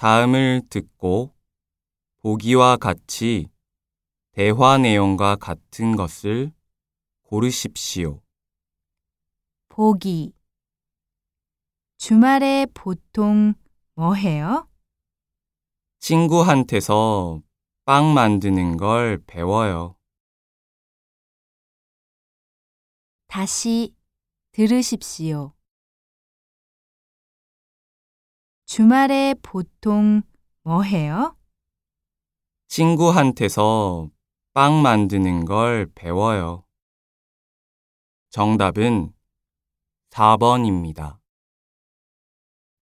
다음을 듣고 보기와 같이 대화 내용과 같은 것을 고르십시오. 보기. 주말에 보통 뭐 해요? 친구한테서 빵 만드는 걸 배워요. 다시 들으십시오. 주말에 보통 뭐 해요? 친구한테서 빵 만드는 걸 배워요. 정답은 4번입니다.